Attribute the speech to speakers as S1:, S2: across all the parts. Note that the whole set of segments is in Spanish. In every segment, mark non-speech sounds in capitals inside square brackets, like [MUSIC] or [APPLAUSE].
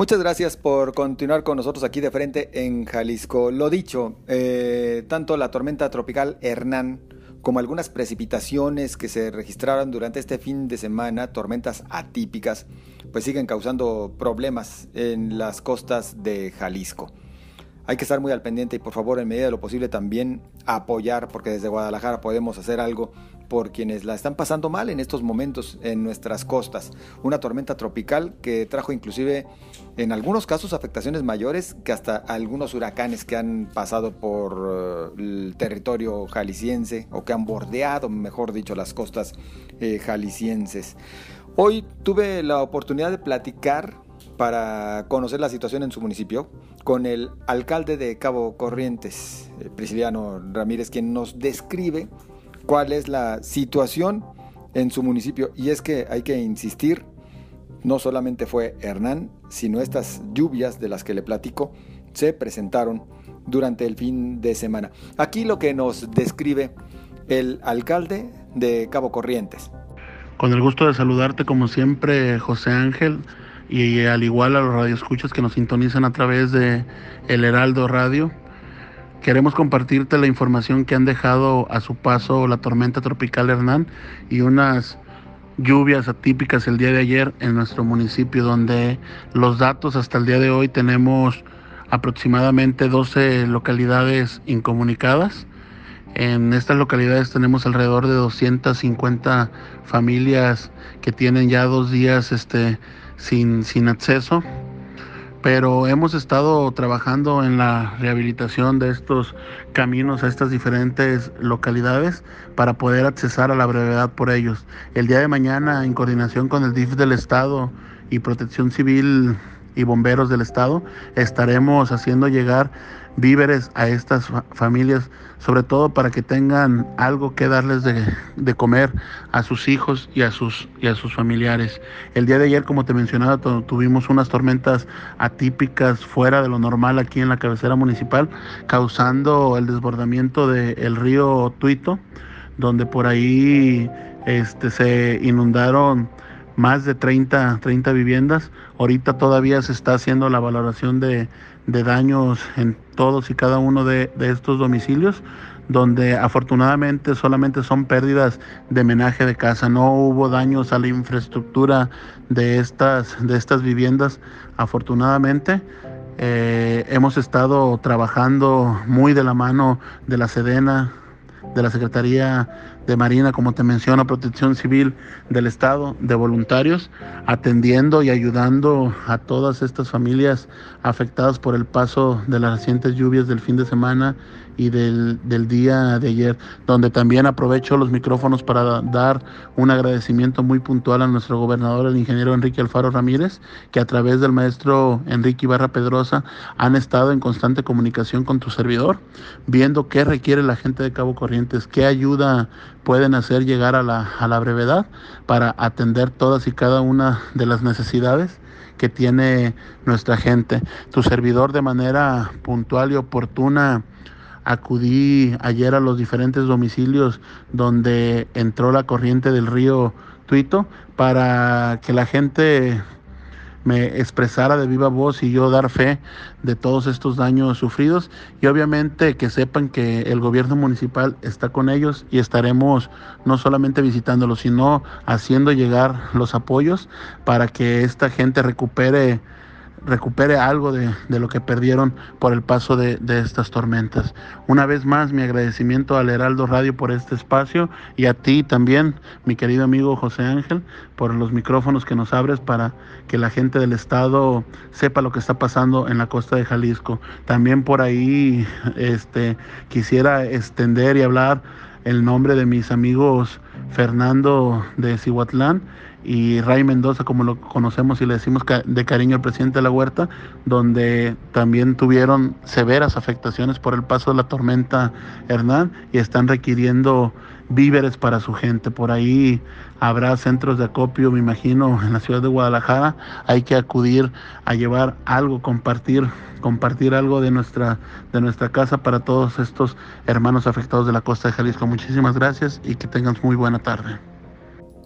S1: Muchas gracias por continuar con nosotros aquí de frente en Jalisco. Lo dicho, eh, tanto la tormenta tropical Hernán como algunas precipitaciones que se registraron durante este fin de semana, tormentas atípicas, pues siguen causando problemas en las costas de Jalisco. Hay que estar muy al pendiente y por favor en medida de lo posible también apoyar porque desde Guadalajara podemos hacer algo por quienes la están pasando mal en estos momentos en nuestras costas. Una tormenta tropical que trajo inclusive en algunos casos afectaciones mayores que hasta algunos huracanes que han pasado por eh, el territorio jalisciense o que han bordeado, mejor dicho, las costas eh, jaliscienses. Hoy tuve la oportunidad de platicar para conocer la situación en su municipio con el alcalde de Cabo Corrientes, eh, Prisciliano Ramírez, quien nos describe cuál es la situación en su municipio. Y es que hay que insistir, no solamente fue Hernán, sino estas lluvias de las que le platico se presentaron durante el fin de semana. Aquí lo que nos describe el alcalde de Cabo Corrientes.
S2: Con el gusto de saludarte como siempre, José Ángel, y al igual a los radioescuchas que nos sintonizan a través de El Heraldo Radio. Queremos compartirte la información que han dejado a su paso la tormenta tropical Hernán y unas lluvias atípicas el día de ayer en nuestro municipio, donde los datos hasta el día de hoy tenemos aproximadamente 12 localidades incomunicadas. En estas localidades tenemos alrededor de 250 familias que tienen ya dos días este, sin, sin acceso pero hemos estado trabajando en la rehabilitación de estos caminos a estas diferentes localidades para poder accesar a la brevedad por ellos. El día de mañana, en coordinación con el DIF del Estado y Protección Civil y Bomberos del Estado, estaremos haciendo llegar víveres a estas familias, sobre todo para que tengan algo que darles de, comer a sus hijos y a sus, y a sus familiares. El día de ayer, como te mencionaba, tuvimos unas tormentas atípicas fuera de lo normal aquí en la cabecera municipal, causando el desbordamiento del río Tuito, donde por ahí este, se inundaron más de 30, 30 viviendas. Ahorita todavía se está haciendo la valoración de, de daños en todos y cada uno de, estos domicilios, donde afortunadamente solamente son pérdidas de menaje de casa, no hubo daños a la infraestructura de estas, de estas viviendas, afortunadamente. Eh, hemos estado trabajando muy de la mano de la Sedena, de la Secretaría de Marina, como te menciono, Protección Civil del Estado, de voluntarios, atendiendo y ayudando a todas estas familias afectadas por el paso de las recientes lluvias del fin de semana y del, día de ayer, donde también aprovecho los micrófonos para dar un agradecimiento muy puntual a nuestro gobernador, el ingeniero Enrique Alfaro Ramírez, que a través del maestro Enrique Ibarra Pedrosa han estado en constante comunicación con tu servidor, viendo qué requiere la gente de Cabo Corrientes, qué ayuda pueden hacer llegar a la, a la brevedad para atender todas y cada una de las necesidades que tiene nuestra gente. Tu servidor de manera puntual y oportuna acudí ayer a los diferentes domicilios donde entró la corriente del río Tuito para que la gente me expresara de viva voz y yo dar fe de todos estos daños sufridos. Y obviamente que sepan que el gobierno municipal está con ellos y estaremos no solamente visitándolos sino haciendo llegar los apoyos para que esta gente recupere recupere algo de, lo que perdieron por el paso de, estas tormentas. Una vez más, mi agradecimiento al Heraldo Radio por este espacio y a ti también, mi querido amigo José Ángel, por los micrófonos que nos abres para que la gente del estado sepa lo que está pasando en la costa de Jalisco. También por ahí este, quisiera extender y hablar el nombre de mis amigos Fernando de Cihuatlán y Ray Mendoza, como lo conocemos y le decimos de cariño al presidente de la Huerta, donde también tuvieron severas afectaciones por el paso de la tormenta Hernán y están requiriendo víveres para su gente. Por ahí habrá centros de acopio, me imagino, [LAUGHS] en la ciudad de Guadalajara. Hay que acudir a llevar algo, compartir, compartir algo de nuestra, de nuestra casa para todos estos hermanos afectados de la costa de Jalisco. Muchísimas gracias y que tengan muy buena tarde.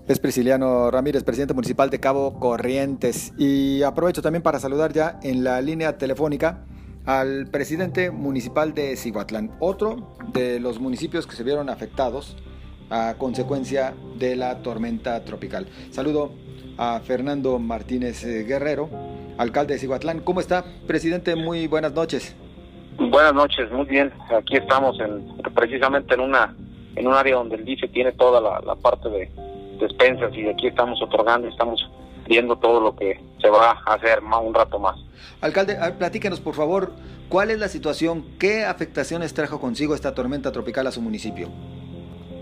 S1: Es Prisciliano Ramírez, presidente municipal de Cabo Corrientes. Y aprovecho también para saludar ya en la línea telefónica al presidente municipal de Cihuatlán, otro de los municipios que se vieron afectados a consecuencia de la tormenta tropical. Saludo a Fernando Martínez eh, Guerrero, alcalde de Cihuatlán. ¿Cómo está, presidente? Muy buenas noches.
S3: Buenas noches, muy bien. Aquí estamos en, precisamente en una en un área donde el DICE tiene toda la parte de, despensas y de aquí estamos otorgando, estamos viendo todo lo que se va a hacer más un rato más.
S1: Alcalde, platíquenos por favor, ¿cuál es la situación? ¿Qué afectaciones trajo consigo esta tormenta tropical a su municipio?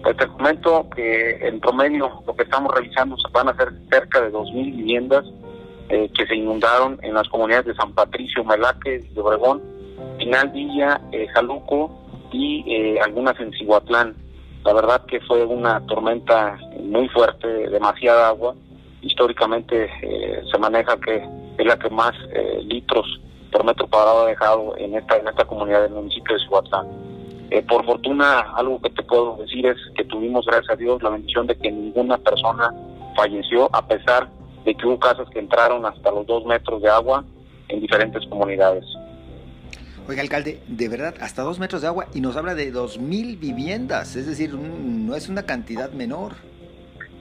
S3: Pues te comento que en promedio lo que estamos realizando van a ser cerca de 2.000 viviendas eh, que se inundaron en las comunidades de San Patricio, Melaques, de Obregón, Final Villa, eh, Jaluco y eh, algunas en Cihuatlán. La verdad que fue una tormenta muy fuerte, demasiada agua. Históricamente eh, se maneja que es la que más eh, litros por metro cuadrado ha dejado en esta en esta comunidad del municipio de Cihuatlán. Eh, por fortuna, algo que te puedo decir es que tuvimos, gracias a Dios, la bendición de que ninguna persona falleció, a pesar de que hubo casas que entraron hasta los dos metros de agua en diferentes comunidades.
S1: Oiga, alcalde, de verdad, hasta dos metros de agua y nos habla de dos mil viviendas, es decir, no es una cantidad menor.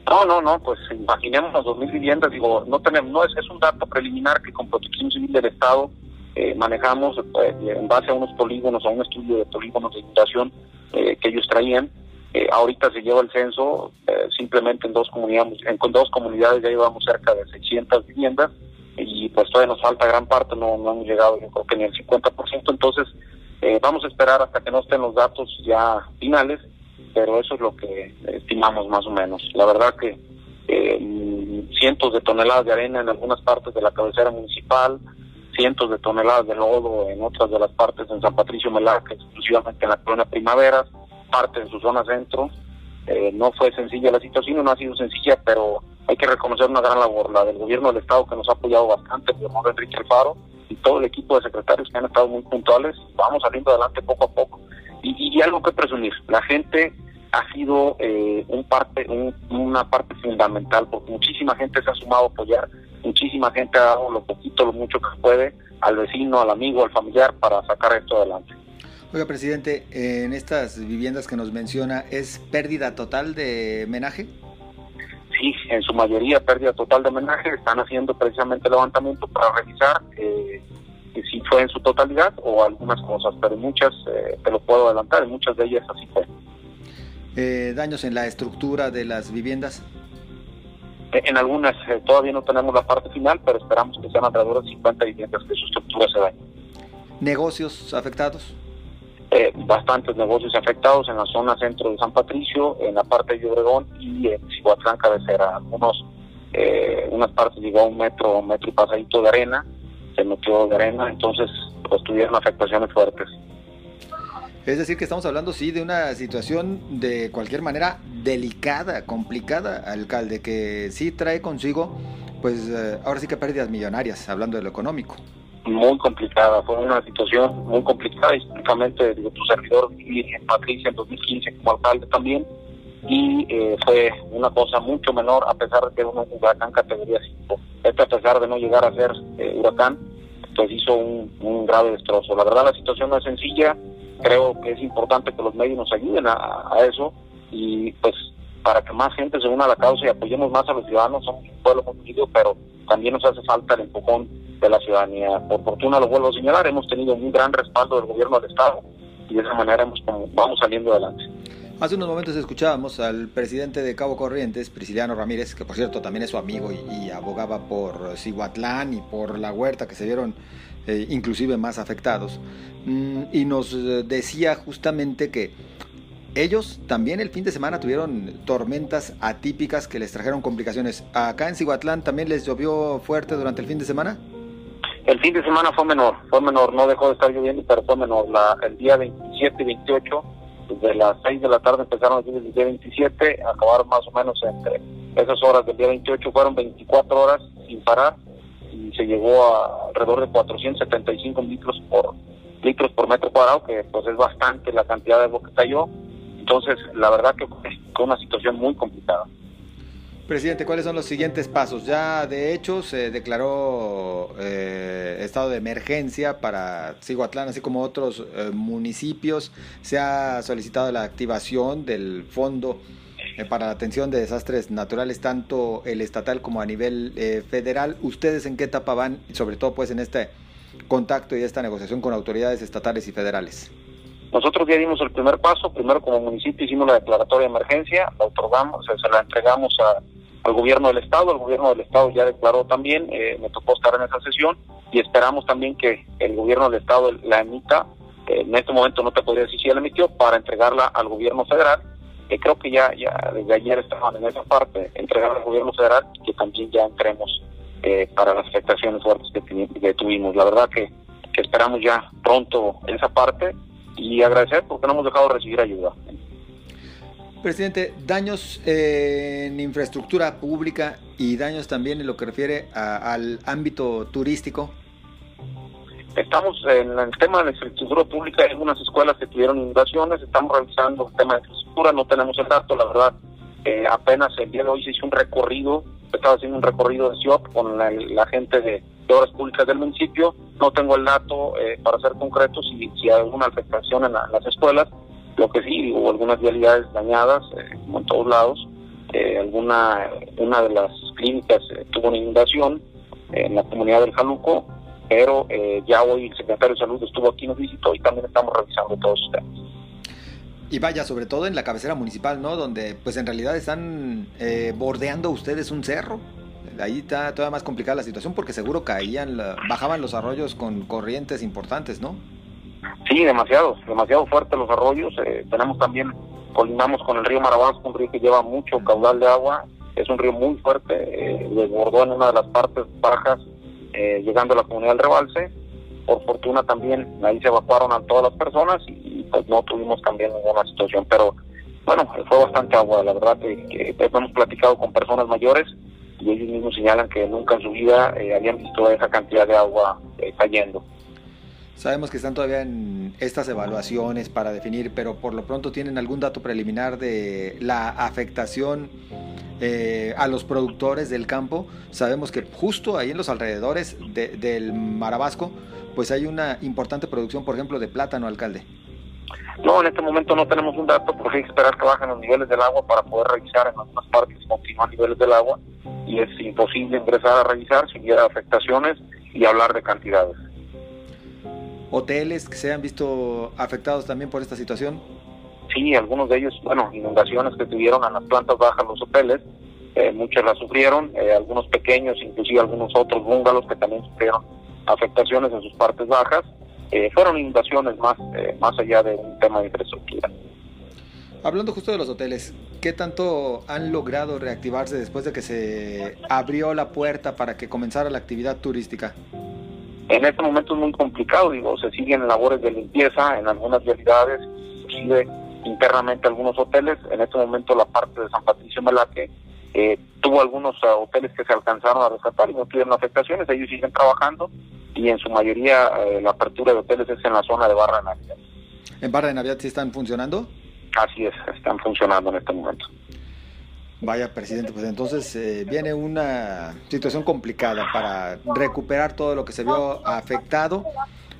S3: No, no, no, pues imaginemos las dos mil viviendas, digo, no tenemos, no es, es un dato preliminar que con Protección Civil del Estado eh, manejamos pues, en base a unos polígonos, a un estudio de polígonos de inundación eh, que ellos traían. Eh, ahorita se lleva el censo, simplemente en dos comunidades, en, con dos comunidades ya llevamos cerca de 600 viviendas y pues todavía nos falta gran parte, no, no hemos llegado yo creo que ni el 50%, entonces eh, vamos a esperar hasta que no estén los datos ya finales, pero eso es lo que estimamos más o menos. La verdad que eh, cientos de toneladas de arena en algunas partes de la cabecera municipal, cientos de toneladas de lodo en otras de las partes en San Patricio Melaca, exclusivamente en la colonia Primaveras, parte en su zona centro. Eh, no fue sencilla la situación, no ha sido sencilla, pero hay que reconocer una gran labor, la del gobierno del Estado que nos ha apoyado bastante, el gobernador Enrique Alfaro y todo el equipo de secretarios que han estado muy puntuales. Vamos saliendo adelante poco a poco. Y, y algo que presumir, la gente ha sido eh, un parte, una parte fundamental, porque muchísima gente se ha sumado a apoyar, muchísima gente ha dado lo poquito, lo mucho que puede al vecino, al amigo, al familiar para sacar esto adelante.
S1: Oiga, presidente, en estas viviendas que nos menciona, ¿es pérdida total de menaje?
S3: Sí, en su mayoría pérdida total de homenaje, están haciendo precisamente levantamiento para revisar eh, si fue en su totalidad o algunas cosas, pero muchas, eh, te lo puedo adelantar, en muchas de ellas así fue.
S1: Eh, ¿Daños en la estructura de las viviendas?
S3: Eh, en algunas todavía no tenemos la parte final, pero esperamos que sean alrededor de 50 viviendas que su estructura se dañe.
S1: ¿Negocios afectados?
S3: Eh, bastantes negocios afectados en la zona centro de San Patricio, en la parte de Obregón y en Cihuatlán cabecera. Algunos, eh, unas partes llegó a un metro, metro y pasadito de arena, se metió de arena, entonces pues tuvieron afectaciones fuertes.
S1: Es decir, que estamos hablando, sí, de una situación de cualquier manera delicada, complicada, alcalde, que sí trae consigo, pues eh, ahora sí que pérdidas millonarias, hablando de lo económico
S3: muy complicada, fue una situación muy complicada, históricamente digo, tu servidor en Patricia en 2015 como alcalde también, y eh, fue una cosa mucho menor a pesar de que un huracán categoría 5. Este a pesar de no llegar a ser eh, huracán, pues hizo un, grave destrozo. La verdad la situación no es sencilla, creo que es importante que los medios nos ayuden a, eso y pues para que más gente se una a la causa y apoyemos más a los ciudadanos, somos un pueblo unido, pero también nos hace falta el empujón de la ciudadanía. Por fortuna, lo vuelvo a señalar, hemos tenido un gran respaldo del gobierno del Estado y de esa manera hemos, vamos saliendo adelante.
S1: Hace unos momentos escuchábamos al presidente de Cabo Corrientes, Prisciliano Ramírez, que por cierto también es su amigo y, abogaba por Cihuatlán y por la huerta, que se vieron eh, inclusive más afectados. Mm, y nos eh, decía justamente que ellos también el fin de semana tuvieron tormentas atípicas que les trajeron complicaciones. ¿Acá en Cihuatlán también les llovió fuerte durante el fin de semana?
S3: El fin de semana fue menor, fue menor, no dejó de estar lloviendo, pero fue menor. La, el día 27 y 28, desde las 6 de la tarde empezaron a lluvias el día 27, acabaron más o menos entre esas horas del día 28, fueron 24 horas sin parar y se llegó a alrededor de 475 litros por litros por metro cuadrado, que pues es bastante la cantidad de agua que cayó. Entonces, la verdad que fue una situación muy complicada.
S1: Presidente, ¿cuáles son los siguientes pasos? Ya de hecho se declaró eh, estado de emergencia para Ciguatlán, así como otros eh, municipios. Se ha solicitado la activación del fondo eh, para la atención de desastres naturales, tanto el estatal como a nivel federal. ¿Ustedes en qué etapa van, sobre todo pues en este contacto y esta negociación con autoridades estatales y federales?
S3: Nosotros ya dimos el primer paso, primero como municipio hicimos la declaratoria de emergencia, la otorgamos, se la entregamos a al gobierno del estado, el gobierno del estado ya declaró también, eh, me tocó estar en esa sesión y esperamos también que el gobierno del estado la emita, eh, en este momento no te podría decir si ya la emitió, para entregarla al gobierno federal, que creo que ya, ya desde ayer estaban en esa parte, entregarla al gobierno federal que también ya entremos eh, para las afectaciones fuertes que, tuvimos. La verdad que, que esperamos ya pronto esa parte y agradecer porque no hemos dejado de recibir ayuda.
S1: Presidente, daños en infraestructura pública y daños también en lo que refiere al ámbito turístico.
S3: Estamos en el tema de la infraestructura pública, hay algunas escuelas que tuvieron inundaciones, estamos revisando el tema de infraestructura, no tenemos el dato, la verdad, eh, apenas el día de hoy se hizo un recorrido, estaba haciendo un recorrido de CIOP con la, gente de, obras públicas del municipio, no tengo el dato eh, para ser concreto si, si hay alguna afectación en las escuelas, lo que sí, hubo algunas vialidades dañadas, eh, como en todos lados. Eh, alguna, una de las clínicas eh, tuvo una inundación en la comunidad del Jaluco, pero ya hoy el secretario de Salud estuvo aquí, nos visitó y también estamos revisando todos los temas.
S1: Y vaya, sobre todo en la cabecera municipal, ¿no? Donde pues en realidad están bordeando ustedes un cerro. Ahí está todavía más complicada la situación porque seguro caían, bajaban los arroyos con corrientes importantes, ¿no?
S3: Sí, demasiado, demasiado fuertes los arroyos. Eh, tenemos también, colindamos con el río Marabasco, un río que lleva mucho caudal de agua. Es un río muy fuerte, eh, desbordó en una de las partes bajas, eh, llegando a la comunidad del Rebalse. Por fortuna también ahí se evacuaron a todas las personas y, pues no tuvimos también ninguna situación. Pero bueno, fue bastante agua, la verdad que, hemos platicado con personas mayores y ellos mismos señalan que nunca en su vida eh, habían visto esa cantidad de agua cayendo.
S1: Sabemos que están todavía en estas evaluaciones para definir, pero por lo pronto tienen algún dato preliminar de la afectación eh, a los productores del campo. Sabemos que justo ahí en los alrededores del Marabasco, pues hay una importante producción, por ejemplo, de plátano, alcalde.
S3: No, en este momento no tenemos un dato porque hay que esperar que bajen los niveles del agua para poder revisar en algunas partes continúan niveles del agua y es imposible ingresar a revisar si hubiera afectaciones y hablar de cantidades
S1: hoteles que se han visto afectados también por esta situación?
S3: Sí, algunos de ellos, bueno, inundaciones que tuvieron en las plantas bajas los hoteles, eh, muchos las sufrieron, eh, algunos pequeños, inclusive algunos otros búngalos que también sufrieron afectaciones en sus partes bajas. Eh, fueron inundaciones más, más allá de un tema de infraestructura.
S1: Hablando justo de los hoteles, ¿qué tanto han logrado reactivarse después de que se abrió la puerta para que comenzara la actividad turística?
S3: En este momento es muy complicado, digo, se siguen labores de limpieza en algunas realidades, inclusive internamente algunos hoteles. En este momento la parte de San Patricio Melaque eh, tuvo algunos ah, hoteles que se alcanzaron a rescatar y no tuvieron afectaciones, ellos siguen trabajando y en su mayoría eh, la apertura de hoteles es en la zona de Barra de Navidad.
S1: ¿En Barra de Navidad sí están funcionando?
S3: Así es, están funcionando en este momento.
S1: Vaya, presidente, pues entonces eh, viene una situación complicada para recuperar todo lo que se vio afectado,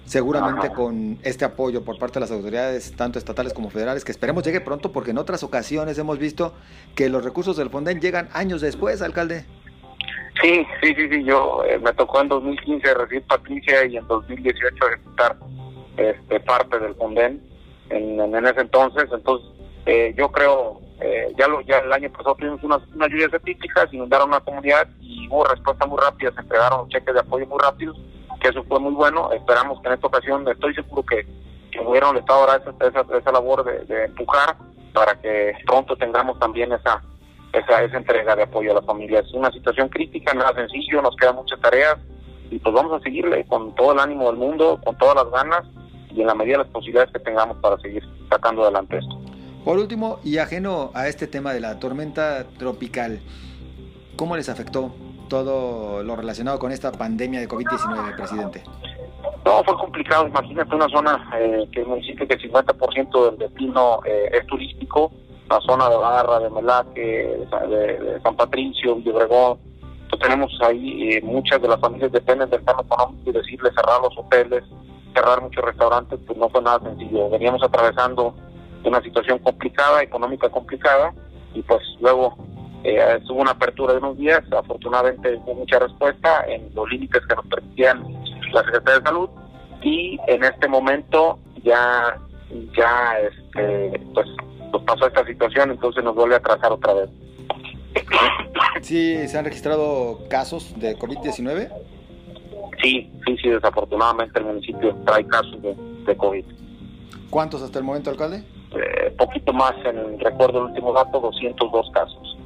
S1: seguramente con este apoyo por parte de las autoridades, tanto estatales como federales, que esperemos llegue pronto, porque en otras ocasiones hemos visto que los recursos del Fonden llegan años después, alcalde.
S3: Sí, sí, sí, sí, yo eh, me tocó en 2015 recibir Patricia y en 2018 ejecutar este, parte del Fonden en, en ese entonces, entonces eh, yo creo ya, lo, ya el año pasado tuvimos unas, unas lluvias etílicas, inundaron la comunidad y hubo respuestas muy rápidas, se entregaron cheques de apoyo muy rápidos, que eso fue muy bueno. Esperamos que en esta ocasión, estoy seguro que, que del Estado hará esa, esa, labor de, empujar para que pronto tengamos también esa, esa, esa entrega de apoyo a la familia. Es una situación crítica, nada sencillo, nos quedan muchas tareas y pues vamos a seguirle con todo el ánimo del mundo, con todas las ganas y en la medida de las posibilidades que tengamos para seguir sacando adelante esto.
S1: Por último, y ajeno a este tema de la tormenta tropical, ¿cómo les afectó todo lo relacionado con esta pandemia de COVID-19, presidente?
S3: No, fue complicado. Imagínate una zona eh, que el municipio que el 50% del destino eh, es turístico, la zona de Barra, de Melaque, de, San Patricio, de Obregón. Entonces tenemos ahí eh, muchas de las familias dependen del tema económico y decirle cerrar los hoteles, cerrar muchos restaurantes, pues no fue nada sencillo. Veníamos atravesando una situación complicada, económica complicada, y pues luego eh, hubo una apertura de unos días, afortunadamente hubo mucha respuesta en los límites que nos permitían la Secretaría de Salud, y en este momento ya, ya este, pues nos pasó esta situación, entonces nos vuelve a atrasar otra vez.
S1: ¿Sí se han registrado casos de COVID-19?
S3: Sí, sí, sí, desafortunadamente el municipio trae casos de, de COVID.
S1: ¿Cuántos hasta el momento, alcalde?
S3: Eh, poquito más, en recuerdo el último dato, 202 casos.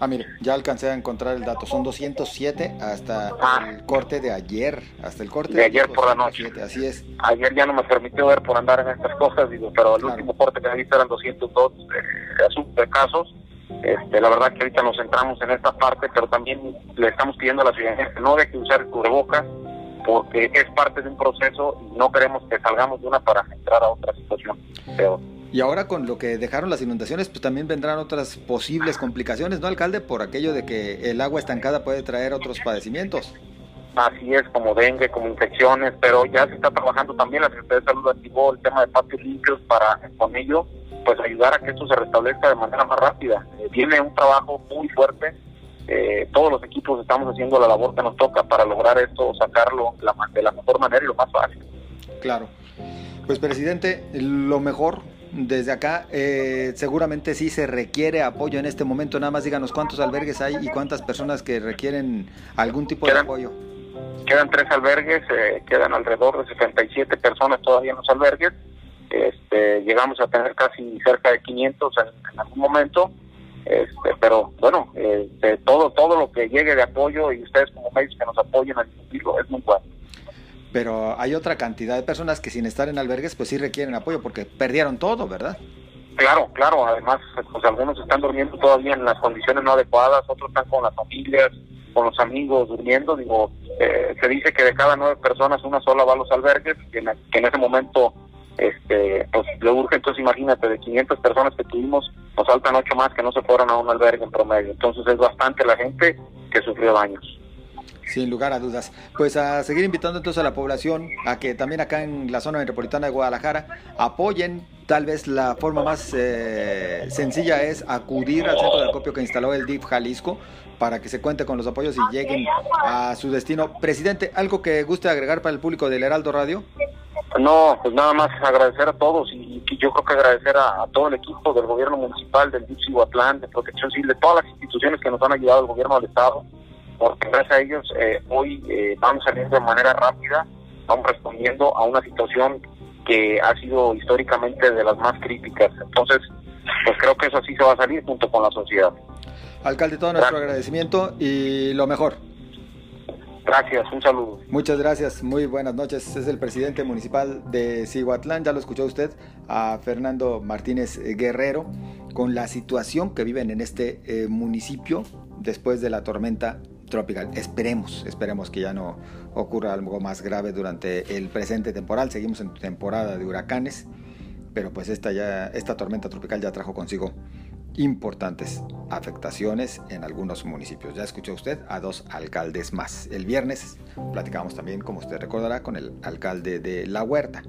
S1: Ah, mire, ya alcancé a encontrar el dato. Son 207 hasta ah. el corte de ayer. Hasta el corte
S3: de, ayer por la noche.
S1: Así es.
S3: Ayer ya no me permitió ver por andar en estas cosas, digo, pero el último corte que me visto eran 202 eh, de casos. Este, la verdad que ahorita nos centramos en esta parte, pero también le estamos pidiendo a la ciudadanía que no deje de usar cubrebocas, porque es parte de un proceso y no queremos que salgamos de una para entrar a otra situación
S1: Y ahora con lo que dejaron las inundaciones, pues también vendrán otras posibles complicaciones, ¿no, alcalde? Por aquello de que el agua estancada puede traer otros padecimientos.
S3: Así es, como dengue, como infecciones, pero ya se está trabajando también, la Secretaría de Salud activó el tema de patios limpios para con ello pues ayudar a que esto se restablezca de manera más rápida. Eh, viene un trabajo muy fuerte, eh, todos los equipos estamos haciendo la labor que nos toca para lograr esto, sacarlo la, de la mejor manera y lo más fácil.
S1: Claro. Pues presidente, lo mejor desde acá, eh, seguramente sí se requiere apoyo en este momento. Nada más díganos cuántos albergues hay y cuántas personas que requieren algún tipo de apoyo.
S3: Quedan tres albergues, eh, quedan alrededor de 67 personas todavía en los albergues. Este, llegamos a tener casi cerca de 500 en, algún momento. Este, pero bueno, este, todo todo lo que llegue de apoyo y ustedes como medios que nos apoyen a difundirlo es muy bueno
S1: pero hay otra cantidad de personas que sin estar en albergues pues sí requieren apoyo porque perdieron todo, ¿verdad?
S3: Claro, claro, además pues algunos están durmiendo todavía en las condiciones no adecuadas, otros están con las familias, con los amigos durmiendo, digo, eh, se dice que de cada nueve personas una sola va a los albergues, que en, ese momento este pues le urge, entonces imagínate, de 500 personas que tuvimos, nos faltan ocho más que no se fueron a un albergue en promedio, entonces es bastante la gente que sufrió daños.
S1: Sin lugar a dudas. Pues a seguir invitando entonces a la población a que también acá en la zona metropolitana de Guadalajara apoyen. Tal vez la forma más eh, sencilla es acudir al centro de acopio que instaló el DIF Jalisco para que se cuente con los apoyos y lleguen a su destino. Presidente, ¿algo que guste agregar para el público del Heraldo Radio?
S3: No, pues nada más agradecer a todos y, yo creo que agradecer a, todo el equipo del gobierno municipal, del DIF Cihuatlán, de Protección Civil, de todas las instituciones que nos han ayudado, el gobierno del Estado porque gracias a ellos eh, hoy eh, vamos saliendo de manera rápida, vamos respondiendo a una situación que ha sido históricamente de las más críticas. Entonces, pues creo que eso sí se va a salir junto con la sociedad.
S1: Alcalde, todo nuestro agradecimiento y lo mejor.
S3: Gracias, un saludo.
S1: Muchas gracias, muy buenas noches. Es el presidente municipal de Cihuatlán, ya lo escuchó usted, a Fernando Martínez Guerrero, con la situación que viven en este eh, municipio después de la tormenta tropical. Esperemos, esperemos que ya no ocurra algo más grave durante el presente temporal. Seguimos en temporada de huracanes, pero pues esta ya esta tormenta tropical ya trajo consigo importantes afectaciones en algunos municipios. Ya escuchó usted a dos alcaldes más. El viernes platicamos también, como usted recordará, con el alcalde de La Huerta.